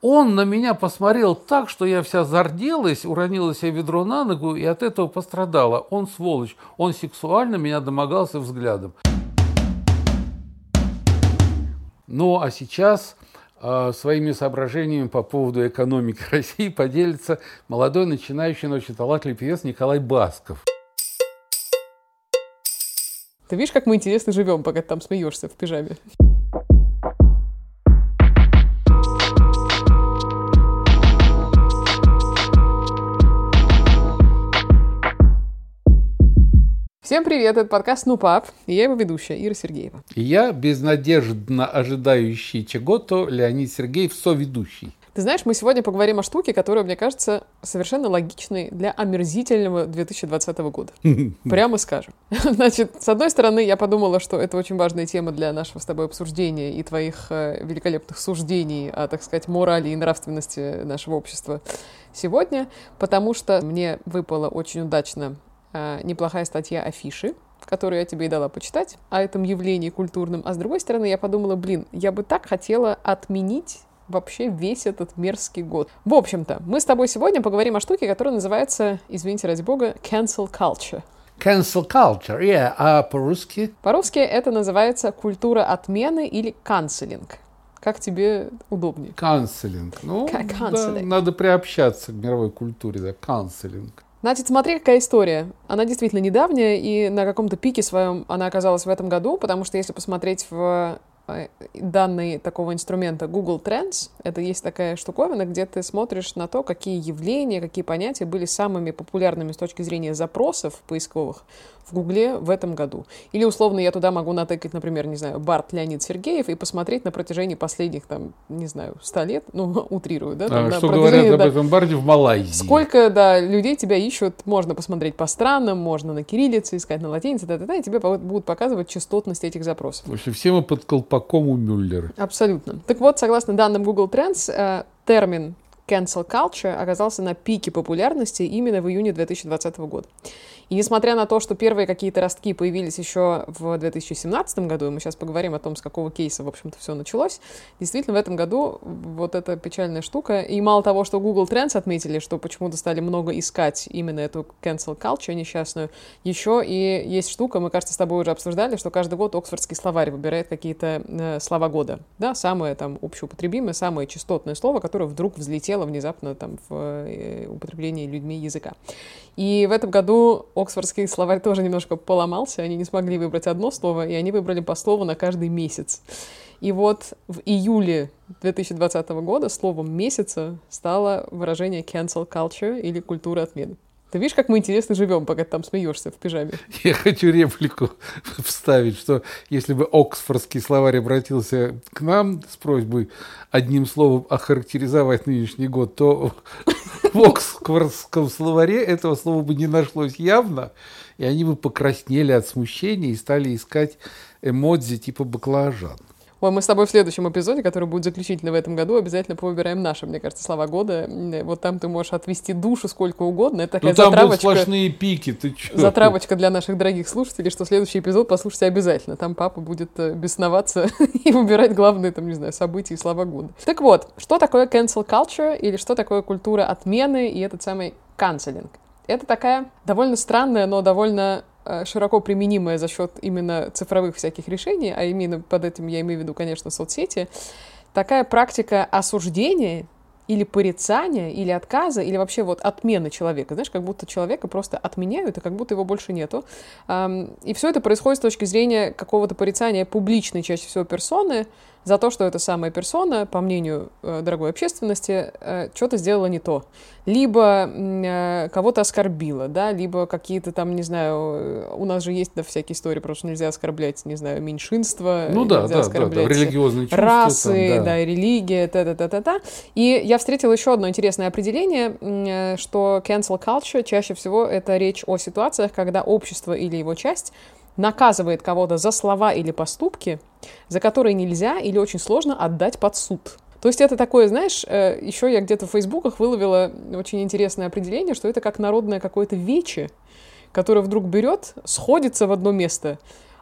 Он на меня посмотрел так, что я вся зарделась, уронила себе ведро на ногу и от этого пострадала. Он сволочь, он сексуально меня домогался взглядом. Ну а сейчас э, своими соображениями по поводу экономики России поделится молодой начинающий, но очень талантливый певец Николай Басков. Ты видишь, как мы интересно живем, пока ты там смеешься в пижаме? Всем привет, это подкаст «Ну, пап», и я его ведущая, Ира Сергеева. И я, безнадежно ожидающий чего-то, Леонид Сергеев, соведущий. Ты знаешь, мы сегодня поговорим о штуке, которая, мне кажется, совершенно логичной для омерзительного 2020 года. Прямо скажем. Значит, с одной стороны, я подумала, что это очень важная тема для нашего с тобой обсуждения и твоих э, великолепных суждений о, так сказать, морали и нравственности нашего общества сегодня, потому что мне выпало очень удачно неплохая статья афиши, которую я тебе и дала почитать, о этом явлении культурном. А с другой стороны, я подумала, блин, я бы так хотела отменить вообще весь этот мерзкий год. В общем-то, мы с тобой сегодня поговорим о штуке, которая называется, извините ради бога, cancel culture. Cancel culture, yeah. А по-русски? По-русски это называется культура отмены или канцелинг. Как тебе удобнее? Канцелинг. Ну, да, надо приобщаться к мировой культуре, да, канцелинг. Значит, смотри, какая история. Она действительно недавняя, и на каком-то пике своем она оказалась в этом году, потому что если посмотреть в э, данные такого инструмента Google Trends, это есть такая штуковина, где ты смотришь на то, какие явления, какие понятия были самыми популярными с точки зрения запросов поисковых в Гугле в этом году. Или, условно, я туда могу натыкать, например, не знаю, Барт Леонид Сергеев и посмотреть на протяжении последних, там, не знаю, ста лет, ну, утрирую, да? Там, А, что говорят да, об этом барде в Малайзии? Сколько, да, людей тебя ищут, можно посмотреть по странам, можно на кириллице искать, на латинице, да, да, да, и тебе будут показывать частотность этих запросов. В общем, все мы под колпаком у Мюллера. Абсолютно. Так вот, согласно данным Google Trends, э, термин cancel culture оказался на пике популярности именно в июне 2020 года. И несмотря на то, что первые какие-то ростки появились еще в 2017 году, и мы сейчас поговорим о том, с какого кейса, в общем-то, все началось, действительно, в этом году вот эта печальная штука, и мало того, что Google Trends отметили, что почему-то стали много искать именно эту cancel culture несчастную, еще и есть штука, мы, кажется, с тобой уже обсуждали, что каждый год Оксфордский словарь выбирает какие-то э, слова года, да, самое там общеупотребимое, самое частотное слово, которое вдруг взлетело внезапно там в э, употреблении людьми языка. И в этом году Оксфордский словарь тоже немножко поломался, они не смогли выбрать одно слово, и они выбрали по слову на каждый месяц. И вот в июле 2020 года словом месяца стало выражение cancel culture или культура отмены. Ты видишь, как мы интересно живем, пока ты там смеешься в пижаме? Я хочу реплику вставить, что если бы Оксфордский словарь обратился к нам с просьбой одним словом охарактеризовать нынешний год, то в Оксфордском словаре этого слова бы не нашлось явно, и они бы покраснели от смущения и стали искать эмодзи типа баклажан. Ой, мы с тобой в следующем эпизоде, который будет заключительно в этом году, обязательно повыбираем наши, мне кажется, слова года. Вот там ты можешь отвести душу сколько угодно. Это такая Ну там будут затравочка. сплошные пики, ты чё? Затравочка для наших дорогих слушателей, что следующий эпизод послушайте обязательно. Там папа будет э, бесноваться и выбирать главные, там, не знаю, события и слова года. Так вот, что такое cancel culture или что такое культура отмены и этот самый канцелинг? Это такая довольно странная, но довольно э, широко применимая за счет именно цифровых всяких решений, а именно под этим я имею в виду, конечно, соцсети, такая практика осуждения или порицания, или отказа, или вообще вот отмены человека. Знаешь, как будто человека просто отменяют, и как будто его больше нету. И все это происходит с точки зрения какого-то порицания публичной, чаще всего, персоны, за то, что эта самая персона, по мнению э, дорогой общественности, э, что-то сделала не то. Либо э, кого-то оскорбила, да, либо какие-то там, не знаю, у нас же есть да, всякие истории, что нельзя оскорблять, не знаю, меньшинство, Ну да, нельзя да, да, да, оскорблять религиозные чувства. расы, там, да. и религия, та-та-та-та-та. И я встретила еще одно интересное определение, э, что cancel culture чаще всего это речь о ситуациях, когда общество или его часть наказывает кого-то за слова или поступки, за которые нельзя или очень сложно отдать под суд. То есть это такое, знаешь, э, еще я где-то в фейсбуках выловила очень интересное определение, что это как народное какое-то вече, которое вдруг берет, сходится в одно место,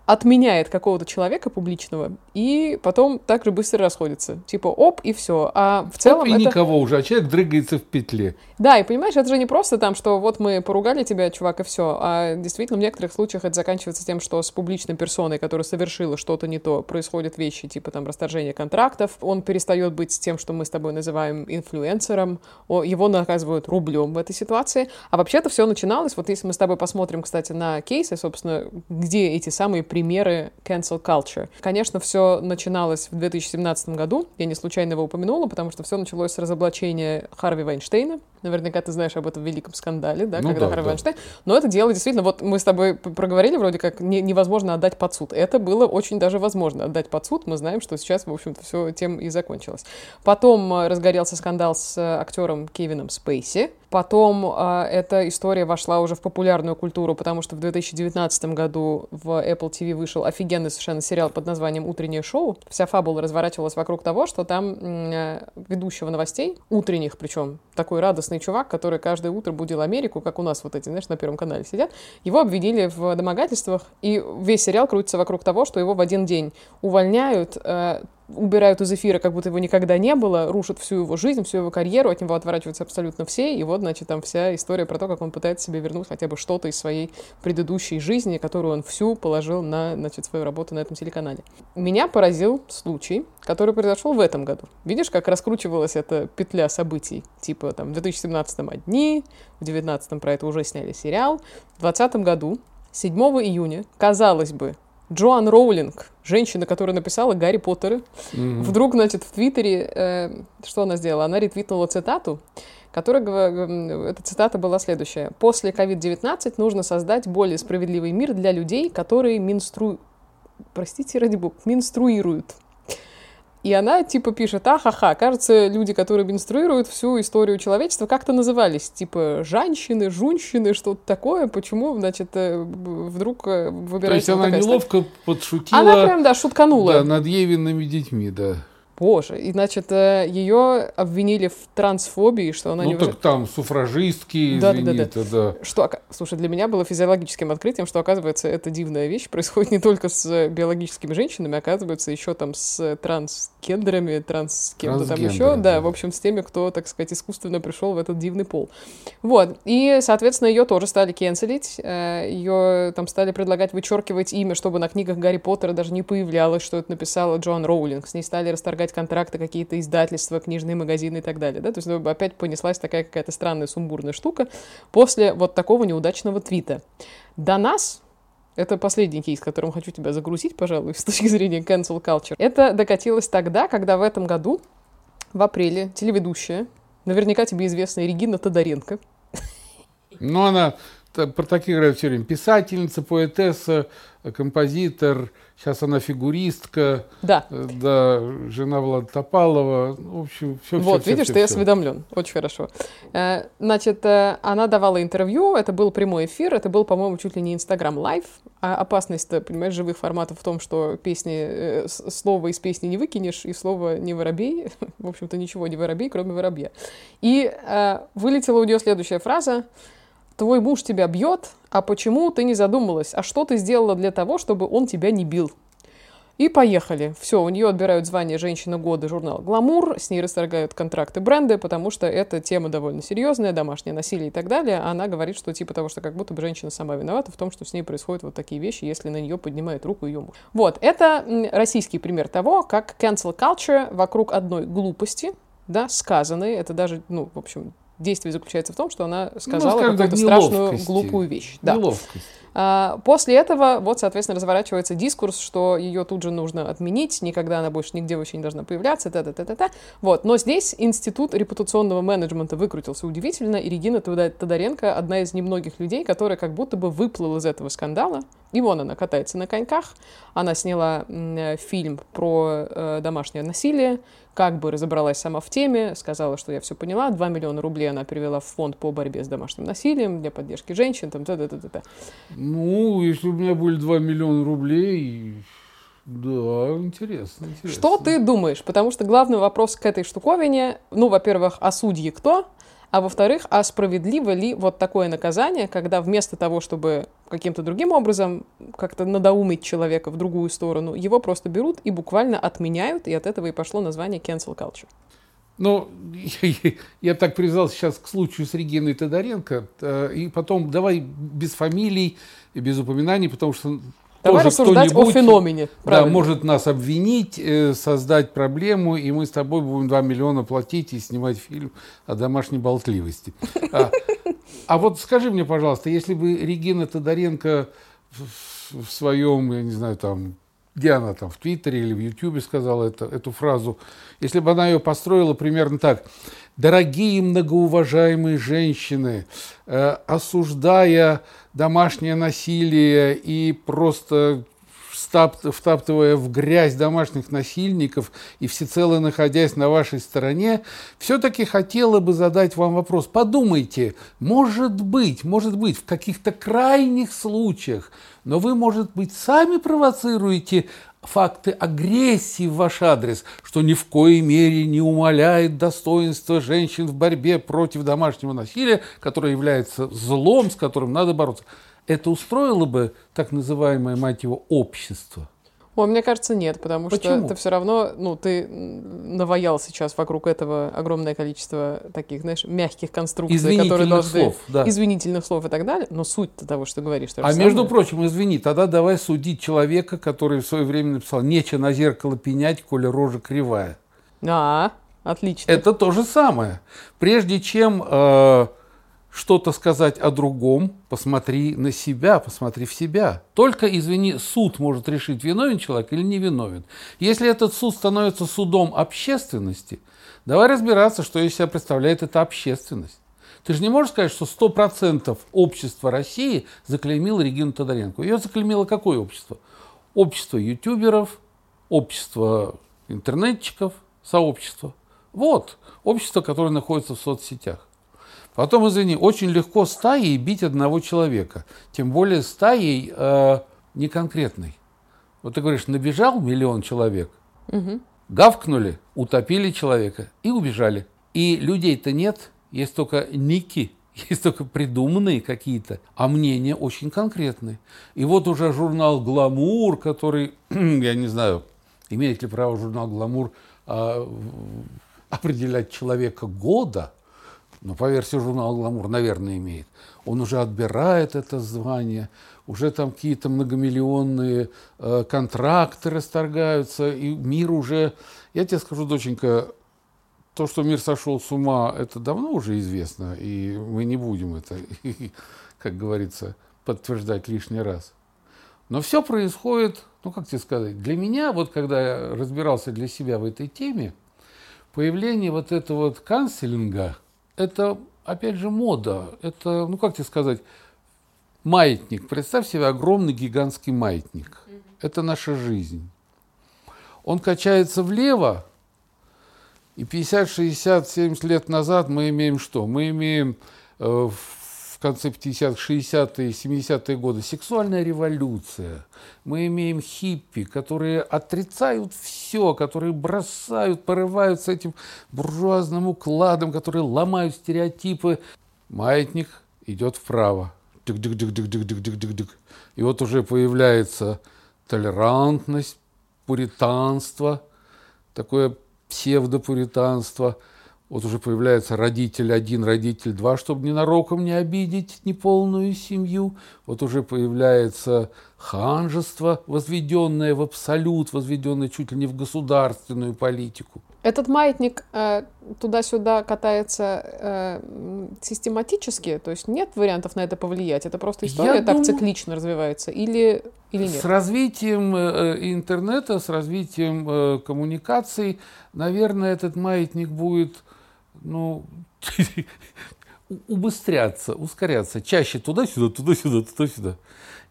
отменяет какого-то человека публичного и потом так же быстро расходится. Типа оп, и все. А в целом Оп, и это... никого уже, а человек дрыгается в петле. Да, и понимаешь, это же не просто там, что вот мы поругали тебя, чувак, и все. А действительно, в некоторых случаях это заканчивается тем, что с публичной персоной, которая совершила что-то не то, происходят вещи типа там расторжения контрактов, он перестает быть тем, что мы с тобой называем инфлюенсером, его наказывают рублем в этой ситуации. А вообще-то все начиналось, вот если мы с тобой посмотрим, кстати, на кейсы, собственно, где эти самые примеры cancel culture. Конечно, все начиналось в 2017 году, я не случайно его упомянула, потому что все началось с разоблачения Харви Вайнштейна. Наверняка ты знаешь об этом великом скандале, да, Ну когда да, Харви да. Вайнштейн. Но это дело действительно, вот мы с тобой проговорили вроде как не- невозможно отдать под суд. Это было очень даже возможно отдать под суд. Мы знаем, что сейчас, в общем-то, все тем и закончилось. Потом э, разгорелся скандал с э, актером Кевином Спейси. Потом э, эта история вошла уже в популярную культуру, потому что в 2019 году в Apple TV вышел офигенный совершенно сериал под названием «Утреннее шоу». Вся фабула разворачивалась вокруг того, что там э, ведущего новостей, утренних причем, такой радостный чувак, который каждое утро будил Америку, как у нас вот эти, знаешь, на Первом канале сидят, его обвинили в домогательствах, и весь сериал крутится вокруг того, что его в один день увольняют, э, убирают из эфира, как будто его никогда не было, рушат всю его жизнь, всю его карьеру, от него отворачиваются абсолютно все, и вот, значит, там вся история про то, как он пытается себе вернуть хотя бы что-то из своей предыдущей жизни, которую он всю положил на, значит, свою работу на этом телеканале. Меня поразил случай, который произошел в этом году. Видишь, как раскручивалась эта петля событий? Типа, там, в 2017 одни, в 2019 про это уже сняли сериал, в 2020 году 7 июня, казалось бы, Джоан Роулинг, женщина, которая написала Гарри Поттера, Мгм. вдруг, значит, в Твиттере, э, что она сделала? Она ретвитнула цитату, которая, м, эта цитата была следующая. «После COVID-19 нужно создать более справедливый мир для людей, которые менстру... Простите, ради бога, менструируют». И она типа пишет, ахаха, кажется, люди, которые менструируют всю историю человечества, как-то назывались, типа женщины, жунщины, что-то такое. Почему, значит, э, вдруг э, То выбирается есть вот она неловко подшутила Она прям, да, шутканула. да, над Евиными детьми, да. Боже, и, значит, э, ее обвинили в трансфобии, что она ну не... так там суфражистки, Да, да, да, извини, да. это да. Что, слушай, для меня было физиологическим открытием, что, оказывается, эта дивная вещь происходит не только с биологическими женщинами, оказывается, еще там с трансгендерами, транс... кем-то там еще, да, да. в общем, с теми, кто, так сказать, искусственно пришел в этот дивный пол. Вот, и, соответственно, ее тоже стали кенселить, ее там стали предлагать вычеркивать имя, чтобы на книгах Гарри Поттера даже не появлялось, что это написала Джоан Роулинг, с ней стали расторгать контракты какие-то издательства, книжные магазины и так далее, да, то есть ну, опять понеслась такая какая-то странная сумбурная штука после вот такого неудачного твита. До нас это последний кейс, которым хочу тебя загрузить, пожалуй, с точки зрения cancel culture. Это докатилось тогда, когда в этом году, в апреле, телеведущая, наверняка тебе известная Регина Тодоренко, Ну, она про таких говорят все время. Писательница, поэтесса, э, композитор. Сейчас она фигуристка. да, э, Да, жена Влада Топалова. В общем, все, вот, видишь, ты осведомлен. Очень хорошо. Э, Значит, э, она давала интервью, это был прямой эфир, это был, по-моему, чуть ли не Инстаграм live. А опасность, понимаешь, живых форматов в том, что песни, э, слово из песни не выкинешь, и слово не воробей. В общем-то, ничего не воробей, кроме воробья. И э, вылетела у нее следующая фраза. Твой муж тебя бьет, а почему ты не задумалась? А что ты сделала для того, чтобы он тебя не бил? И поехали. Все, у нее отбирают звание «Женщина года» журнал «Glamour», с ней расторгают контракты бренды, потому что эта тема довольно серьезная, домашнее насилие и так далее. Она говорит, что типа того, что как будто бы женщина сама виновата в том, что с ней происходят вот такие вещи, если на нее поднимает руку ее муж. Вот, это российский пример того, как cancel culture вокруг одной глупости, да, сказанной, это даже, ну, в общем, действие заключается в том, что она сказала Ну, скажем так, какую-то страшную, глупую вещь. Да. Неловкость. А, После этого, вот, соответственно, разворачивается дискурс, что ее тут же нужно отменить, никогда она больше нигде вообще не должна появляться, та та та та та Вот. Но здесь институт репутационного менеджмента выкрутился удивительно, и Регина Тодо- Тодоренко одна из немногих людей, которая как будто бы выплыла из этого скандала. И вон она катается на коньках. Она сняла э, фильм про э, домашнее насилие, как бы разобралась сама в теме, сказала, что я все поняла. 2 миллиона рублей она перевела в фонд по борьбе с домашним насилием для поддержки женщин. Там, та та та та та Ну, если у меня были 2 миллиона рублей, да, интересно, интересно. Что ты думаешь? Потому что главный вопрос к этой штуковине, ну, во-первых, а судьи кто? А во-вторых, а справедливо ли вот такое наказание, когда вместо того, чтобы каким-то другим образом как-то надоумить человека в другую сторону, его просто берут и буквально отменяют, и от этого и пошло название cancel culture. Ну, я, я так привязался сейчас к случаю с Региной Тодоренко, э, и потом давай без фамилий и без упоминаний, потому что Давай рассуждать о феномене. Правильно. Да, может нас обвинить, э, создать проблему, и мы с тобой будем 2 миллиона платить и снимать фильм о домашней болтливости. А, а вот скажи мне, пожалуйста, если бы Регина Тодоренко в своем, я не знаю, там, где она там, в Твиттере или в Ютубе сказала это, эту фразу, если бы она ее построила примерно так. Дорогие многоуважаемые женщины, э, осуждая домашнее насилие и просто втаптывая в грязь домашних насильников и всецело находясь на вашей стороне, все-таки хотела бы задать вам вопрос. Подумайте, может быть, может быть, в каких-то крайних случаях, но вы, может быть, сами провоцируете факты агрессии в ваш адрес, что ни в коей мере не умаляет достоинство женщин в борьбе против домашнего насилия, которое является злом, с которым надо бороться. Это устроило бы так называемое, мать его, общество – Ой, мне кажется, нет, потому Почему? что это все равно, ну, ты наваял сейчас вокруг этого огромное количество таких, знаешь, мягких конструкций, которые должны... слов, да. Извинительных слов и так далее, но суть того, что ты говоришь. А самое. между прочим, извини, тогда давай судить человека, который в свое время написал «Нече на зеркало пенять, коли рожа кривая». А, отлично. Это то же самое. Прежде чем... Э, что-то сказать о другом, посмотри на себя, посмотри в себя. Только, извини, суд может решить, виновен человек или не виновен. Если этот суд становится судом общественности, давай разбираться, что из себя представляет эта общественность. Ты же не можешь сказать, что 100% общества России заклеймило Регину Тодоренко. Ее заклеймило какое общество? Общество ютуберов, общество интернетчиков, сообщество. Вот, общество, которое находится в соцсетях. Потом, извини, очень легко стаей бить одного человека. Тем более стаей э, не конкретной. Вот ты говоришь, набежал миллион человек, угу. гавкнули, утопили человека и убежали. И людей-то нет, есть только ники, есть только придуманные какие-то, а мнения очень конкретные. И вот уже журнал «Гламур», который, я не знаю, имеет ли право журнал «Гламур» э, определять человека года – но по версии журнала «Гламур», наверное, имеет. Он уже отбирает это звание, уже там какие-то многомиллионные э, контракты расторгаются, и мир уже... Я тебе скажу, доченька, то, что мир сошел с ума, это давно уже известно, и мы не будем это, как говорится, подтверждать лишний раз. Но все происходит, ну как тебе сказать, для меня, вот когда я разбирался для себя в этой теме, появление вот этого вот канцелинга – это, опять же, мода. Это, ну как тебе сказать, маятник. Представь себе огромный гигантский маятник. Это наша жизнь. Он качается влево, и 50, 60, 70 лет назад мы имеем что? Мы имеем э, в конце 50-х, 60-е, 70-е годы сексуальная революция. Мы имеем хиппи, которые отрицают все, которые бросают, порываются этим буржуазным укладом, которые ломают стереотипы. Маятник идет вправо. Дик-дик-дик-дик-дик-дик-дик-дик. И вот уже появляется толерантность, пуританство, такое псевдопуританство – вот уже появляется родитель один, родитель два, чтобы ненароком не обидеть неполную семью. Вот уже появляется ханжество, возведенное в абсолют, возведенное чуть ли не в государственную политику. Этот маятник э, туда-сюда катается э, систематически, то есть нет вариантов на это повлиять. Это просто история Я так думаю, циклично развивается, или или нет? С развитием э, интернета, с развитием э, коммуникаций, наверное, этот маятник будет ну, убыстряться, ускоряться, чаще туда-сюда, туда-сюда, туда-сюда.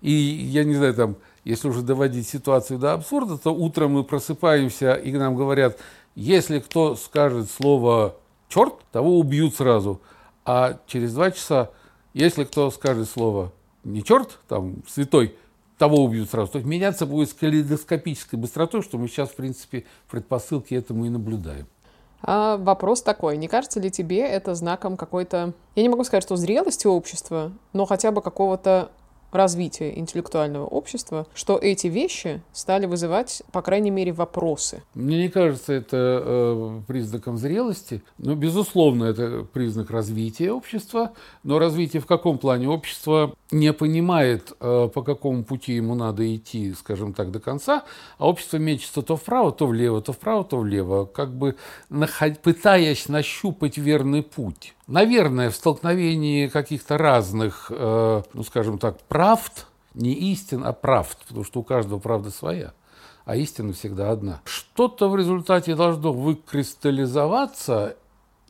И я не знаю, там, если уже доводить ситуацию до абсурда, то утром мы просыпаемся, и нам говорят, если кто скажет слово «черт», того убьют сразу. А через два часа, если кто скажет слово не черт, там, святой, того убьют сразу. То есть меняться будет с калейдоскопической быстротой, что мы сейчас, в принципе, в предпосылке этому и наблюдаем. А вопрос такой, не кажется ли тебе это знаком какой-то, я не могу сказать, что зрелости общества, но хотя бы какого-то развития интеллектуального общества, что эти вещи стали вызывать, по крайней мере, вопросы. Мне не кажется это э, признаком зрелости. Но, безусловно, это признак развития общества. Но развитие в каком плане? Общество не понимает, э, по какому пути ему надо идти, скажем так, до конца, а общество мечется то вправо, то влево, то вправо, то влево, как бы пытаясь нащупать верный путь. Наверное, в столкновении каких-то разных, э, ну, скажем так, правд, не истин, а правд, потому что у каждого правда своя, а истина всегда одна. Что-то в результате должно выкристаллизоваться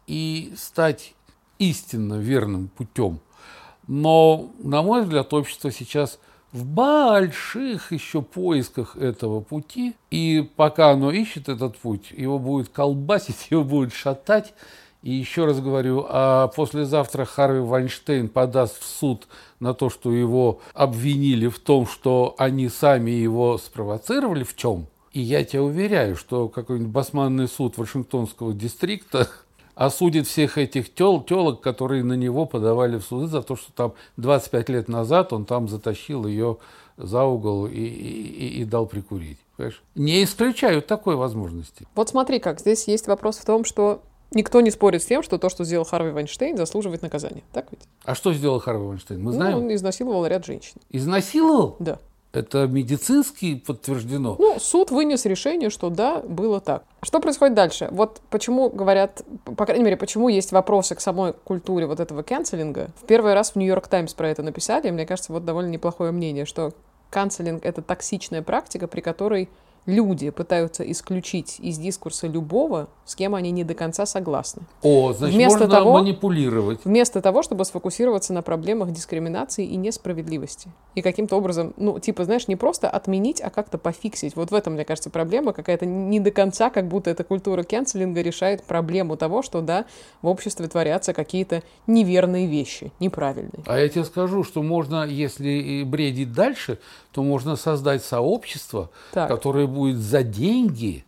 и стать истинно верным путем. Но, на мой взгляд, общество сейчас в больших еще поисках этого пути, и пока оно ищет этот путь, его будет колбасить, его будет шатать, и еще раз говорю, а послезавтра Харви Вайнштейн подаст в суд на то, что его обвинили в том, что они сами его спровоцировали в чем. И я тебя уверяю, что какой-нибудь басманный суд Вашингтонского дистрикта осудит всех этих тел, телок, которые на него подавали в суды за то, что там 25 лет назад он там затащил ее за угол и, и, и дал прикурить. Понимаешь? Не исключаю такой возможности. Вот смотри как, здесь есть вопрос в том, что Никто не спорит с тем, что то, что сделал Харви Вайнштейн, заслуживает наказания. Так ведь? А что сделал Харви Вайнштейн? Мы знаем. Ну, он изнасиловал ряд женщин. Изнасиловал? Да. Это медицински подтверждено? Ну, суд вынес решение, что да, было так. Что происходит дальше? Вот почему говорят, по крайней мере, почему есть вопросы к самой культуре вот этого канцелинга. В первый раз в Нью-Йорк Таймс про это написали, и мне кажется, вот довольно неплохое мнение, что канцелинг — это токсичная практика, при которой люди пытаются исключить из дискурса любого, с кем они не до конца согласны. О, значит, вместо можно того, манипулировать. Вместо того, чтобы сфокусироваться на проблемах дискриминации и несправедливости. И каким-то образом, ну, типа, знаешь, не просто отменить, а как-то пофиксить. Вот в этом, мне кажется, проблема какая-то не до конца, как будто эта культура кенселинга решает проблему того, что, да, в обществе творятся какие-то неверные вещи, неправильные. А я тебе скажу, что можно, если бредить дальше, то можно создать сообщество, так. которое будет за деньги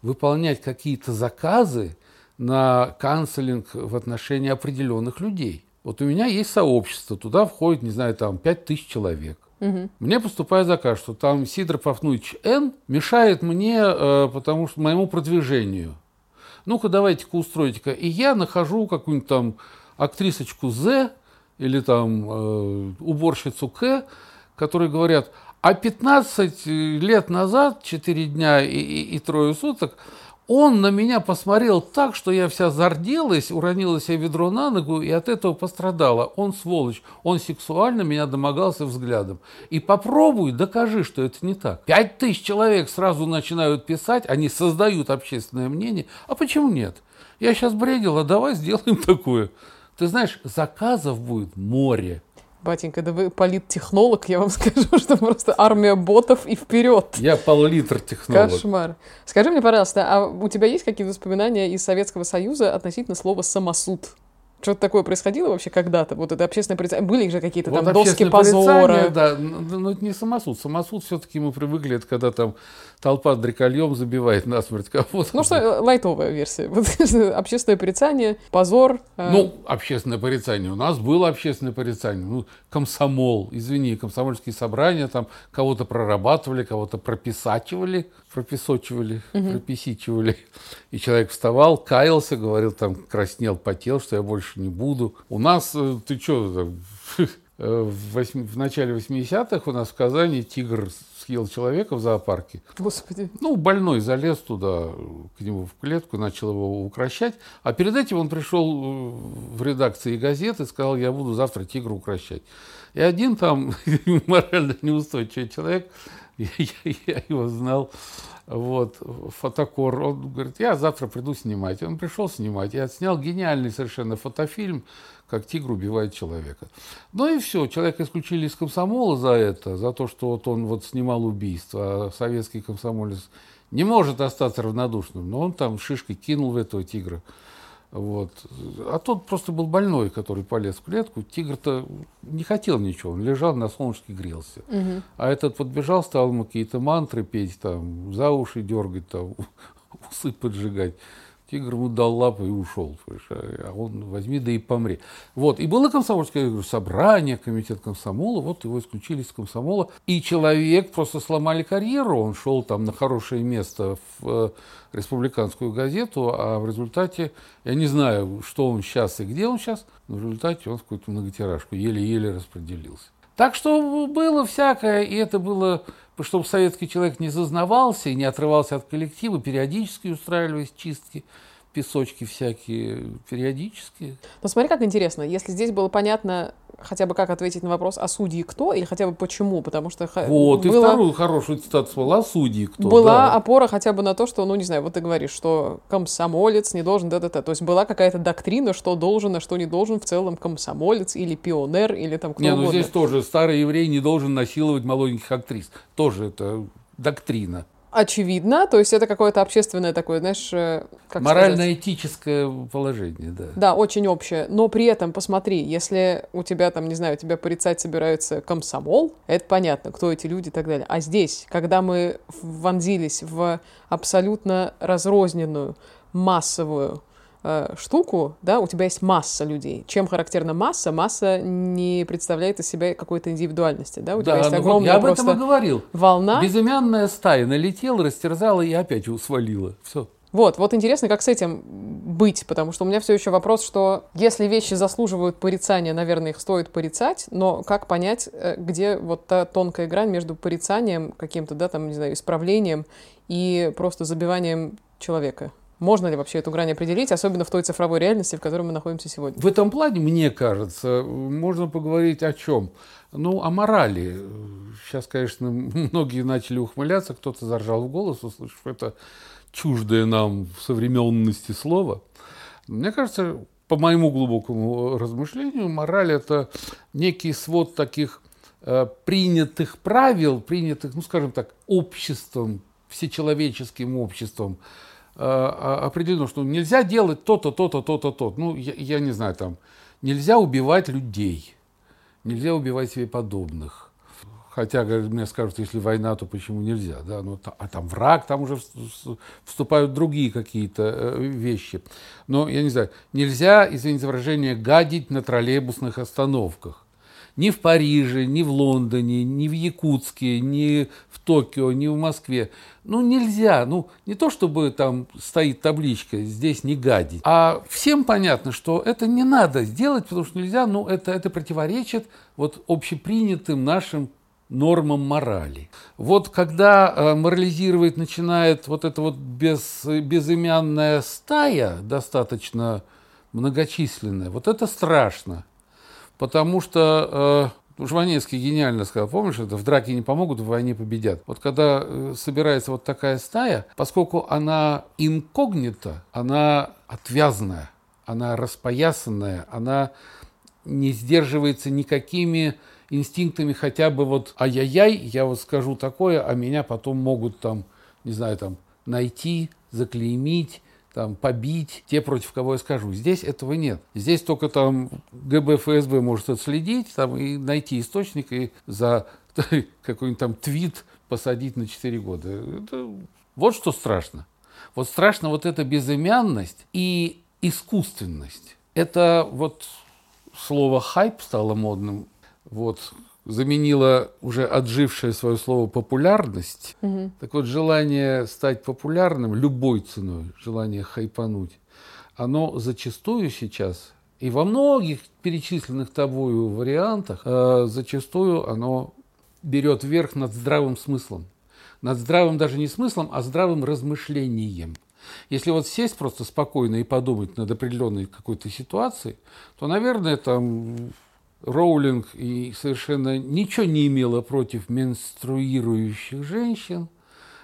выполнять какие-то заказы на канцелинг в отношении определенных людей. Вот у меня есть сообщество, туда входит, не знаю, там 5 тысяч человек. Угу. Мне поступает заказ, что там Сидор Пафнуич Н мешает мне, э, потому что моему продвижению. Ну-ка, давайте-ка устройте-ка. И я нахожу какую-нибудь там актрисочку З или там э, уборщицу К, которые говорят, а 15 лет назад, 4 дня и, и, и трое суток, он на меня посмотрел так, что я вся зарделась, уронила себе ведро на ногу и от этого пострадала. Он сволочь, он сексуально меня домогался взглядом. И попробуй, докажи, что это не так. Пять тысяч человек сразу начинают писать, они создают общественное мнение. А почему нет? Я сейчас бредила, давай сделаем такое. Ты знаешь, заказов будет море. Батенька, да вы политтехнолог, я вам скажу, что просто армия ботов и вперед. Я пол-литр технолог. Кошмар. Скажи мне, пожалуйста, а у тебя есть какие-то воспоминания из Советского Союза относительно слова «самосуд»? Что-то такое происходило вообще когда-то? Вот это общественное порицание. Были же какие-то вот там доски позора. Да, но это не самосуд. Самосуд все-таки мы привыкли, это когда там толпа дрекольем забивает насмерть кого-то. Ну что, лайтовая версия. Вот, общественное порицание, позор. Э. Ну, общественное порицание. У нас было общественное порицание. Ну, комсомол, извини, комсомольские собрания, там кого-то прорабатывали, кого-то прописачивали, прописочивали, угу. прописичивали. И человек вставал, каялся, говорил там, краснел, потел, что я больше не буду. У нас, э, ты что, э, в, в начале 80-х у нас в Казани тигр съел человека в зоопарке. Господи. Ну, больной залез туда, к нему в клетку, начал его укращать. А перед этим он пришел э, в редакции газеты и сказал, я буду завтра тигра укращать. И один там морально неустойчивый человек, я, я его знал, вот, фотокор, он говорит, я завтра приду снимать. Он пришел снимать, я отснял гениальный совершенно фотофильм, как тигр убивает человека. Ну и все, человека исключили из комсомола за это, за то, что вот он вот снимал убийство, а советский комсомолец не может остаться равнодушным, но он там шишкой кинул в этого тигра. Вот. А тот просто был больной, который полез в клетку. Тигр-то не хотел ничего, он лежал на солнышке, грелся. Угу. А этот подбежал, стал ему какие-то мантры петь, там, за уши дергать, там, усы поджигать. Тигр ему дал лапу и ушел. А он возьми да и помри. Вот. И было комсомольское говорю, собрание, комитет комсомола. Вот его исключили из комсомола. И человек просто сломали карьеру. Он шел там на хорошее место в э, республиканскую газету, а в результате, я не знаю, что он сейчас и где он сейчас, но в результате он в какую-то многотиражку еле-еле распределился. Так что было всякое, и это было, чтобы советский человек не зазнавался и не отрывался от коллектива, периодически устраивались чистки песочки всякие периодически. Но смотри, как интересно, если здесь было понятно хотя бы как ответить на вопрос, а судьи кто, или хотя бы почему, потому что... Вот, было, и вторую хорошую цитату была, судьи кто. Была да. опора хотя бы на то, что, ну, не знаю, вот ты говоришь, что комсомолец не должен, да-да-да, то есть была какая-то доктрина, что должен, а что не должен в целом комсомолец или пионер, или там кто не, ну, угодно. ну здесь тоже старый еврей не должен насиловать молоденьких актрис, тоже это доктрина очевидно, то есть это какое-то общественное такое, знаешь, э, как Морально-этическое положение, да. Да, очень общее. Но при этом, посмотри, если у тебя там, не знаю, тебя порицать собираются комсомол, это понятно, кто эти люди и так далее. А здесь, когда мы вонзились в абсолютно разрозненную, массовую э, штуку, да, у тебя есть масса людей. Чем характерна масса? Масса не представляет из себя какой-то индивидуальности, да, у да, тебя есть ну огромная я об этом и говорил. волна. Безымянная стая налетела, растерзала и опять свалила. Все. Вот, вот интересно, как с этим быть, потому что у меня все еще вопрос, что если вещи заслуживают порицания, наверное, их стоит порицать, но как понять, э, где вот та тонкая грань между порицанием каким-то, да, там, не знаю, исправлением и просто забиванием человека? Можно ли вообще эту грань определить, особенно в той цифровой реальности, в которой мы находимся сегодня? В этом плане, мне кажется, можно поговорить о чем? Ну, о морали. Сейчас, конечно, многие начали ухмыляться, кто-то заржал в голос, услышав это чуждое нам в современности слово. Мне кажется, по моему глубокому размышлению, мораль – это некий свод таких э, принятых правил, принятых, ну, скажем так, обществом, всечеловеческим обществом, определено, что нельзя делать то-то, то-то, то-то, то. Ну, я, я не знаю, там, нельзя убивать людей, нельзя убивать себе подобных. Хотя, говорят, мне скажут, если война, то почему нельзя? Да? Ну, а там враг, там уже вступают другие какие-то э, вещи. Но, я не знаю, нельзя, извините за выражение, гадить на троллейбусных остановках ни в Париже, ни в Лондоне, ни в Якутске, ни в Токио, ни в Москве. Ну, нельзя. Ну, не то, чтобы там стоит табличка «здесь не гадить», а всем понятно, что это не надо сделать, потому что нельзя, ну, это, это противоречит вот общепринятым нашим нормам морали. Вот когда э, морализировать начинает вот эта вот без, безымянная стая, достаточно многочисленная, вот это страшно. Потому что э, Жванецкий гениально сказал, помнишь, это в драке не помогут, в войне победят. Вот когда э, собирается вот такая стая, поскольку она инкогнита, она отвязная, она распоясанная, она не сдерживается никакими инстинктами хотя бы вот ай-яй-яй, я вот скажу такое, а меня потом могут там, не знаю, там найти, заклеймить, там, побить те, против кого я скажу. Здесь этого нет. Здесь только там ГБ, ФСБ может отследить там, и найти источник и за какой-нибудь там твит посадить на 4 года. Это, вот что страшно. Вот страшно вот эта безымянность и искусственность. Это вот слово «хайп» стало модным. Вот заменила уже отжившее свое слово популярность. Угу. Так вот, желание стать популярным любой ценой, желание хайпануть, оно зачастую сейчас и во многих перечисленных тобою вариантах э, зачастую оно берет верх над здравым смыслом. Над здравым даже не смыслом, а здравым размышлением. Если вот сесть просто спокойно и подумать над определенной какой-то ситуацией, то, наверное, там Роулинг и совершенно ничего не имела против менструирующих женщин.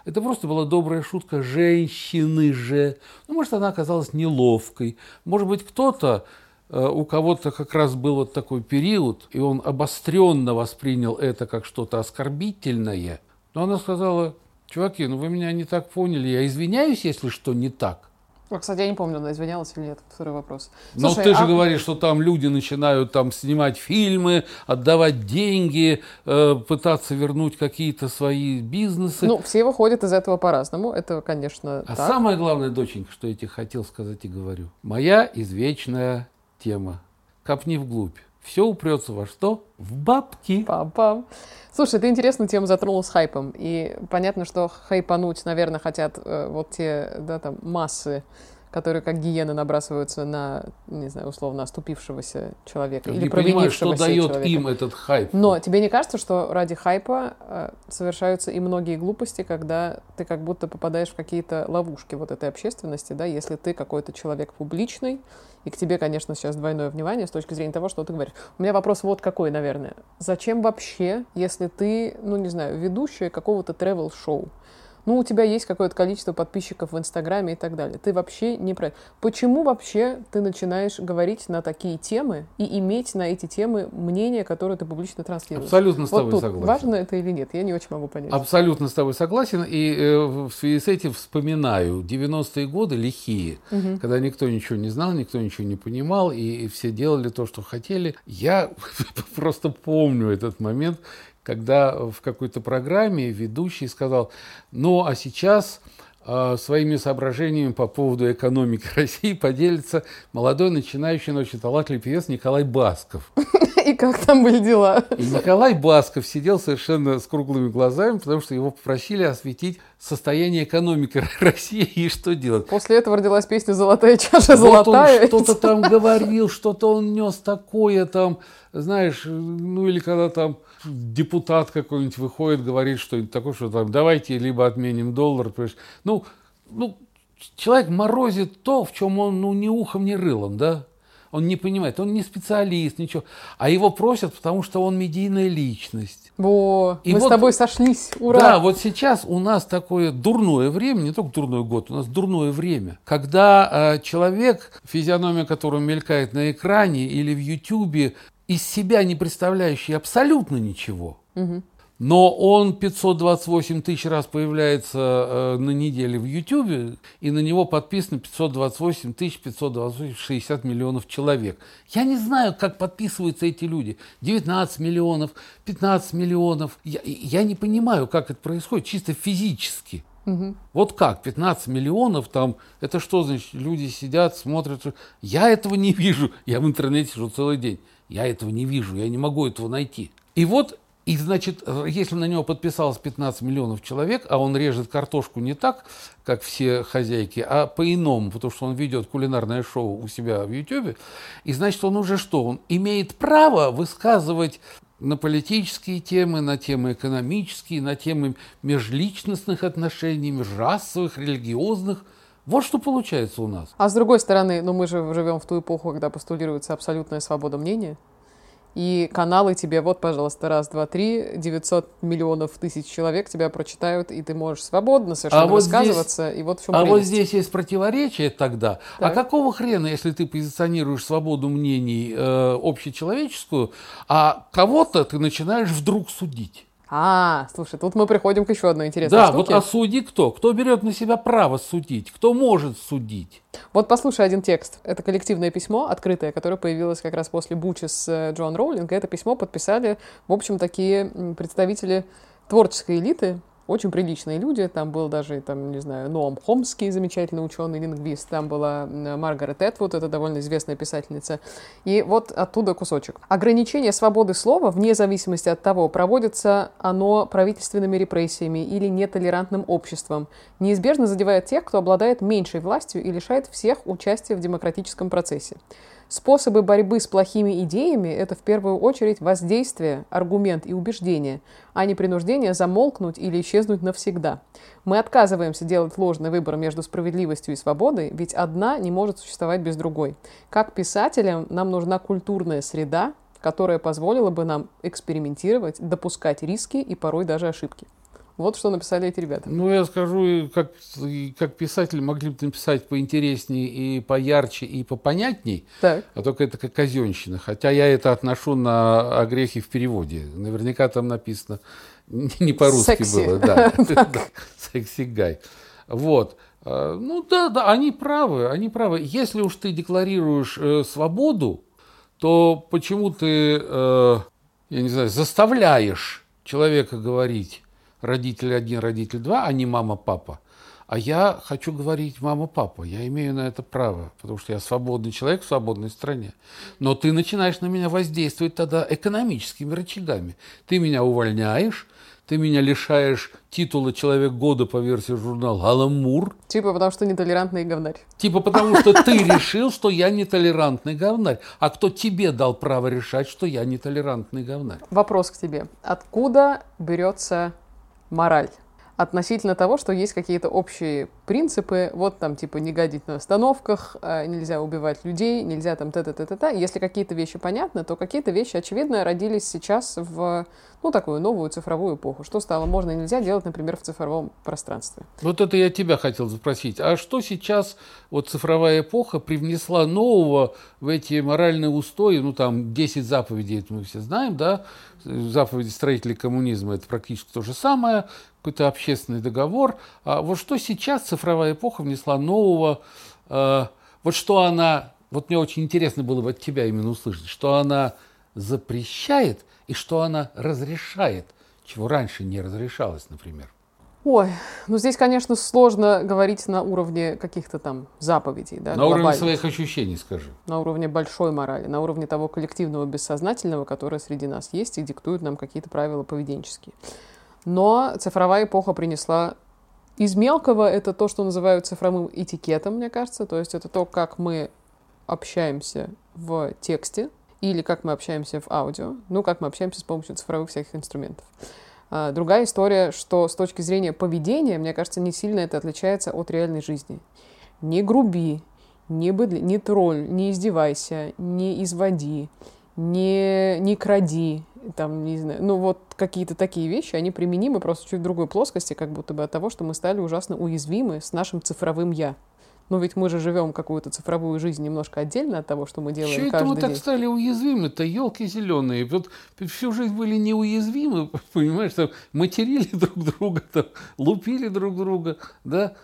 Это просто была добрая шутка женщины же. Ну, может, она оказалась неловкой. Может быть, кто-то, э, у кого-то как раз был вот такой период, и он обостренно воспринял это как что-то оскорбительное. Но она сказала, чуваки, ну вы меня не так поняли, я извиняюсь, если что не так. А, кстати, я не помню, она извинялась или нет. Второй вопрос. Но Слушай, ты же а- говоришь, что там люди начинают там снимать фильмы, отдавать деньги, э, пытаться вернуть какие-то свои бизнесы. Ну, все выходят из этого по-разному. Это, конечно, а так. самое главное, доченька, что я тебе хотел сказать и говорю. Моя извечная тема. Копни вглубь. Все упрется во что? В бабки. Пам-пам. Слушай, ты интересную тему затронул с хайпом. И понятно, что хайпануть, наверное, хотят э, вот те, да, там, массы, которые как гиены набрасываются на, не знаю, условно, оступившегося человека. или не понимаю, что дает человека. им этот хайп. Но тебе не кажется, что ради хайпа э, совершаются и многие глупости, когда ты как будто попадаешь в какие-то ловушки вот этой общественности, да, если ты какой-то человек публичный, и к тебе, конечно, сейчас двойное внимание с точки зрения того, что ты говоришь. У меня вопрос вот какой, наверное. Зачем вообще, если ты, ну, не знаю, ведущая какого-то travel-шоу, ну, у тебя есть какое-то количество подписчиков в Инстаграме и так далее. Ты вообще не про... Почему вообще ты начинаешь говорить на такие темы и иметь на эти темы мнение, которое ты публично транслируешь? Абсолютно с Вот тобой тут согласен. важно это или нет? Я не очень могу понять. Абсолютно с тобой согласен. И э, в связи с этим вспоминаю 90-е годы лихие, когда никто ничего не знал, никто ничего не понимал, и все делали то, что хотели. Я просто помню этот момент, когда в какой-то программе ведущий сказал, ну а сейчас э, своими соображениями по поводу экономики России поделится молодой начинающий, но очень талантливый певец Николай Басков. И как там были дела? И Николай Басков сидел совершенно с круглыми глазами, потому что его попросили осветить состояние экономики России и что делать. После этого родилась песня «Золотая чаша Вот золотая». он что-то там говорил, что-то он нес такое там, знаешь, ну или когда там депутат какой-нибудь выходит, говорит что-нибудь такое, что там давайте либо отменим доллар, ну, ну, человек морозит то, в чем он ну, ни ухом, ни рылом, да? Он не понимает, он не специалист, ничего. А его просят, потому что он медийная личность. Во, И мы вот- с тобой сошлись. Ура! Да, вот сейчас у нас такое дурное время, не только дурной год, у нас дурное время, когда э, человек, физиономия которого мелькает на экране или в Ютьюбе, из себя не представляющий абсолютно ничего, но он 528 тысяч раз появляется э, на неделе в Ютьюбе, и на него подписано 528 тысяч 528 60 миллионов человек. Я не знаю, как подписываются эти люди. 19 миллионов, 15 миллионов. Я, я не понимаю, как это происходит чисто физически. Вот как, 15 миллионов там, это что значит, люди сидят, смотрят, я этого не вижу, я в интернете сижу целый день, я этого не вижу, я не могу этого найти. И вот, и значит, если на него подписалось 15 миллионов человек, а он режет картошку не так, как все хозяйки, а по-иному, потому что он ведет кулинарное шоу у себя в Ютьюбе, и значит, он уже что, он имеет право высказывать на политические темы, на темы экономические, на темы межличностных отношений, межрасовых, религиозных. Вот что получается у нас. А с другой стороны, ну мы же живем в ту эпоху, когда постулируется абсолютная свобода мнения. И каналы тебе, вот, пожалуйста, раз, два, три, 900 миллионов тысяч человек тебя прочитают, и ты можешь свободно совершенно А вот здесь- высказываться. и вот в чем А вот прелесть. здесь есть противоречие тогда. Так. А какого хрена, если ты позиционируешь свободу мнений э, общечеловеческую, а кого-то ты начинаешь вдруг судить? А, слушай, тут мы приходим к еще одной интересной Да, штуке. вот а судит кто? Кто берет на себя право судить? Кто может судить? Вот послушай один текст. Это коллективное письмо, открытое, которое появилось как раз после Бучи с э, Джоан Роулинг. Это письмо подписали, в общем, такие представители творческой элиты, очень приличные люди. Там был даже, там, не знаю, Ноам Хомский, замечательный ученый, лингвист. Там была Маргарет Этвуд, это довольно известная писательница. И вот оттуда кусочек. Ограничение свободы слова, вне зависимости от того, проводится оно правительственными репрессиями или нетолерантным обществом, неизбежно задевает тех, кто обладает меньшей властью и лишает всех участия в демократическом процессе. Способы борьбы с плохими идеями – это в первую очередь воздействие, аргумент и убеждение, а не принуждение замолкнуть или исчезнуть навсегда. Мы отказываемся делать ложный выбор между справедливостью и свободой, ведь одна не может существовать без другой. Как писателям нам нужна культурная среда, которая позволила бы нам экспериментировать, допускать риски и порой даже ошибки. Вот что написали эти ребята. Ну, я скажу, как, как писатели могли бы написать поинтереснее и поярче, и попонятней, Так. а только это как казенщина. Хотя я это отношу на огрехи в переводе. Наверняка там написано не по-русски было. Да. Секси гай. Вот. А, ну да, да, они правы, они правы. Если уж ты декларируешь э, свободу, то почему ты, э, я не знаю, заставляешь человека говорить родитель один, родитель два, а не мама, папа? А я хочу говорить мама, папа. Я имею на это право, потому что я свободный человек в свободной стране. Но ты начинаешь на меня воздействовать тогда экономическими рычагами. Ты меня увольняешь, ты меня лишаешь титула «Человек года» по версии журнала «Аламур». Типа потому что нетолерантный говнарь. Типа потому что ты решил, что я нетолерантный говнарь. А кто тебе дал право решать, что я нетолерантный говнарь? Вопрос к тебе. Откуда берется мораль? относительно того, что есть какие-то общие принципы, вот там типа не гадить на остановках, а, нельзя убивать людей, нельзя там т-т-т-т-т. Если какие-то вещи понятны, то какие-то вещи, очевидно, родились сейчас в, ну, такую новую цифровую эпоху. Что стало можно и нельзя делать, например, в цифровом пространстве? Вот это я тебя хотел спросить. А что сейчас вот цифровая эпоха привнесла нового в эти моральные устои? Ну, там 10 заповедей, это мы все знаем, да? Заповеди строителей коммунизма – это практически то же самое какой-то общественный договор. А вот что сейчас цифровая эпоха внесла нового, э, вот что она, вот мне очень интересно было бы от тебя именно услышать, что она запрещает и что она разрешает, чего раньше не разрешалось, например. Ой, ну здесь, конечно, сложно говорить на уровне каких-то там заповедей. Да, на уровне своих ощущений, скажи. На уровне большой морали, на уровне того коллективного бессознательного, которое среди нас есть и диктует нам какие-то правила поведенческие. Но цифровая эпоха принесла из мелкого это то, что называют цифровым этикетом, мне кажется. То есть это то, как мы общаемся в тексте или как мы общаемся в аудио, ну, как мы общаемся с помощью цифровых всяких инструментов. А, другая история, что с точки зрения поведения, мне кажется, не сильно это отличается от реальной жизни. Не груби, не, быдли, не тролль, не издевайся, не изводи, не, не кради, там, не знаю, ну вот какие-то такие вещи, они применимы просто чуть в другой плоскости, как будто бы от того, что мы стали ужасно уязвимы с нашим цифровым «я». Но ведь мы же живем какую-то цифровую жизнь немножко отдельно от того, что мы делаем Что каждый это мы день. так стали уязвимы-то, елки зеленые. Вот всю жизнь были неуязвимы, понимаешь, там, материли друг друга, там, лупили друг друга, да,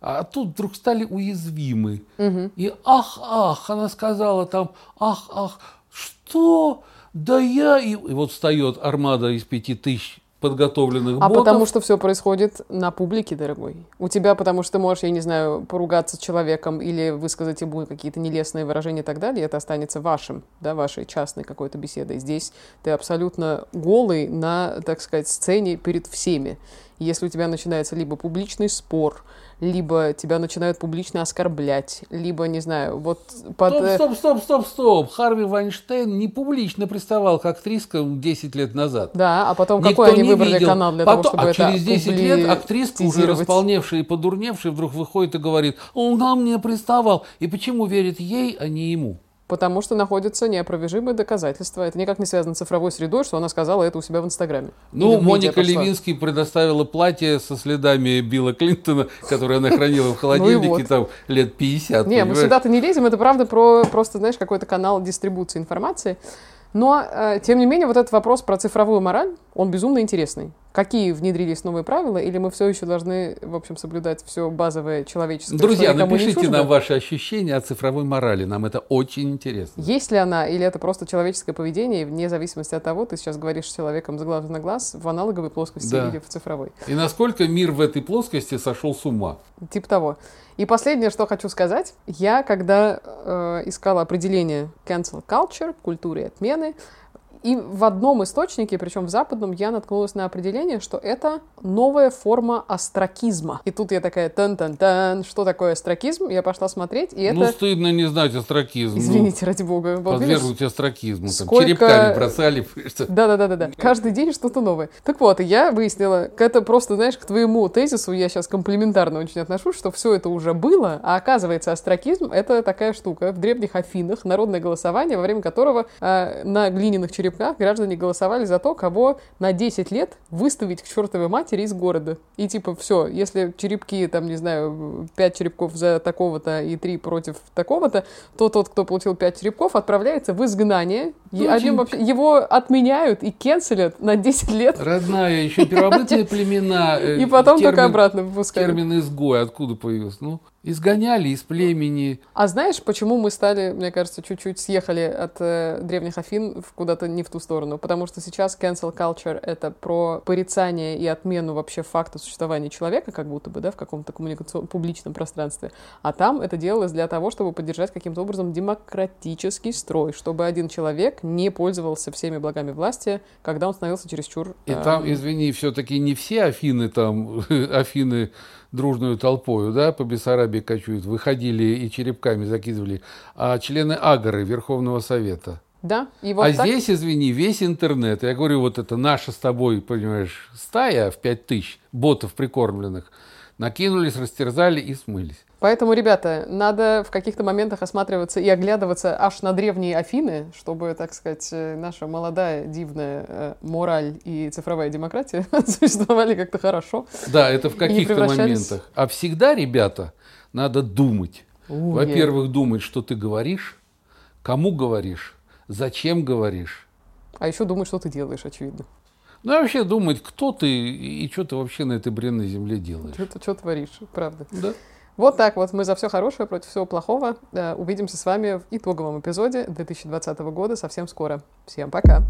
а тут вдруг стали уязвимы. Угу. И ах, ах, она сказала там, ах, ах, что? Да я... И, и вот встает армада из пяти тысяч подготовленных а ботов. потому что все происходит на публике, дорогой. У тебя, потому что ты можешь, я не знаю, поругаться с человеком или высказать ему какие-то нелестные выражения и так далее, это останется вашим, да, вашей частной какой-то беседой. Здесь ты абсолютно голый на, так сказать, сцене перед всеми. Если у тебя начинается либо публичный спор, либо тебя начинают публично оскорблять, либо, не знаю, вот... Под... Стоп, стоп, стоп, стоп, стоп. Харви Вайнштейн не публично приставал к актриска 10 лет назад. Да, а потом Никто какой они не выбрали видел. канал для потом, того, чтобы а это через 10 лет актриска, уже располневшая и подурневшая, вдруг выходит и говорит, он ко мне приставал. И почему верит ей, а не ему? Потому что находятся неопровержимые доказательства. Это никак не связано с цифровой средой, что она сказала это у себя в Инстаграме. Ну, в Моника. Левинский предоставила платье со следами Билла Клинтона, которое она хранила в холодильнике Ну вот. там лет 50. Не, мы сюда-то не лезем, это правда про просто, знаешь, какой-то канал дистрибуции информации. Но, э, тем не менее, вот этот вопрос про цифровую мораль, он безумно интересный. Какие внедрились новые правила, или мы все еще должны, в общем, соблюдать все базовое человеческое? Друзья, напишите нам ваши ощущения о цифровой морали. Нам это очень интересно. Есть ли она, или это просто человеческое поведение, вне зависимости от того, ты сейчас говоришь с человеком с глаз на глаз в аналоговой плоскости Да. или в цифровой. И насколько мир в этой плоскости сошел с ума. Типа того. И последнее, что хочу сказать. Я, когда э, искала определение cancel culture, культуре отмены, и в одном источнике, причем в западном, я наткнулась на определение, что это новая форма астракизма. И тут я такая, тан-тан-тан, что такое астракизм? Я пошла смотреть, и Ну, это... стыдно не знать астракизм. Ну, Извините, ради бога. Подвергнуть астракизму. Там, сколько- черепками бросали. Да-да-да-да. Каждый день что-то новое. Так вот, и я выяснила, это просто, знаешь, к твоему тезису я сейчас комплиментарно очень отношусь, что все это уже было, а оказывается, астракизм — это такая штука в древних Афинах, народное голосование, во время которого э, на глиняных черепах черепках граждане голосовали за то, кого на 10 лет выставить к чертовой матери из города. И типа, все, если черепки, там, не знаю, 5 черепков за такого-то и 3 против такого-то, то тот, кто получил 5 черепков, отправляется в изгнание. И они вообще, его отменяют и канцелят на 10 лет. Родная, еще первобытные племена. э, И потом только обратно выпускают. Термин изгой откуда появился? Ну, изгоняли из племени. А знаешь, почему мы стали, мне кажется, чуть-чуть съехали от э, древних Афин куда-то не в ту сторону? Потому что сейчас cancel culture — это про порицание и отмену вообще факта существования человека, как будто бы, да, в каком-то коммуникационном публичном пространстве. А там это делалось для того, чтобы поддержать каким-то образом демократический строй, чтобы один человек не пользовался всеми благами власти, когда он становился чересчур... И э, там, извини, все-таки не все Афины там, Афины дружную толпою, да, по Бессарабии кочуют, выходили и черепками закидывали, а члены Агоры, Верховного Совета. Да, и вот а так... здесь, извини, весь интернет, я говорю, вот это наша с тобой, понимаешь, стая в пять тысяч ботов прикормленных, накинулись, растерзали и смылись. Поэтому, ребята, надо в каких-то моментах осматриваться и оглядываться аж на древние Афины, чтобы, так сказать, э, наша молодая, дивная э, мораль и цифровая демократия существовали как-то хорошо. Да, это в каких-то превращались- моментах. А всегда, ребята, надо думать. Во-первых, думать, что ты говоришь, кому говоришь, зачем говоришь. А еще думать, что ты делаешь, очевидно. Ну, и вообще думать, кто ты и что ты вообще на этой бренной земле делаешь. Что ты творишь, правда. Да. Вот так вот мы за все хорошее против всего плохого. Э, Увидимся с вами в итоговом эпизоде 2020 года совсем скоро. Всем пока!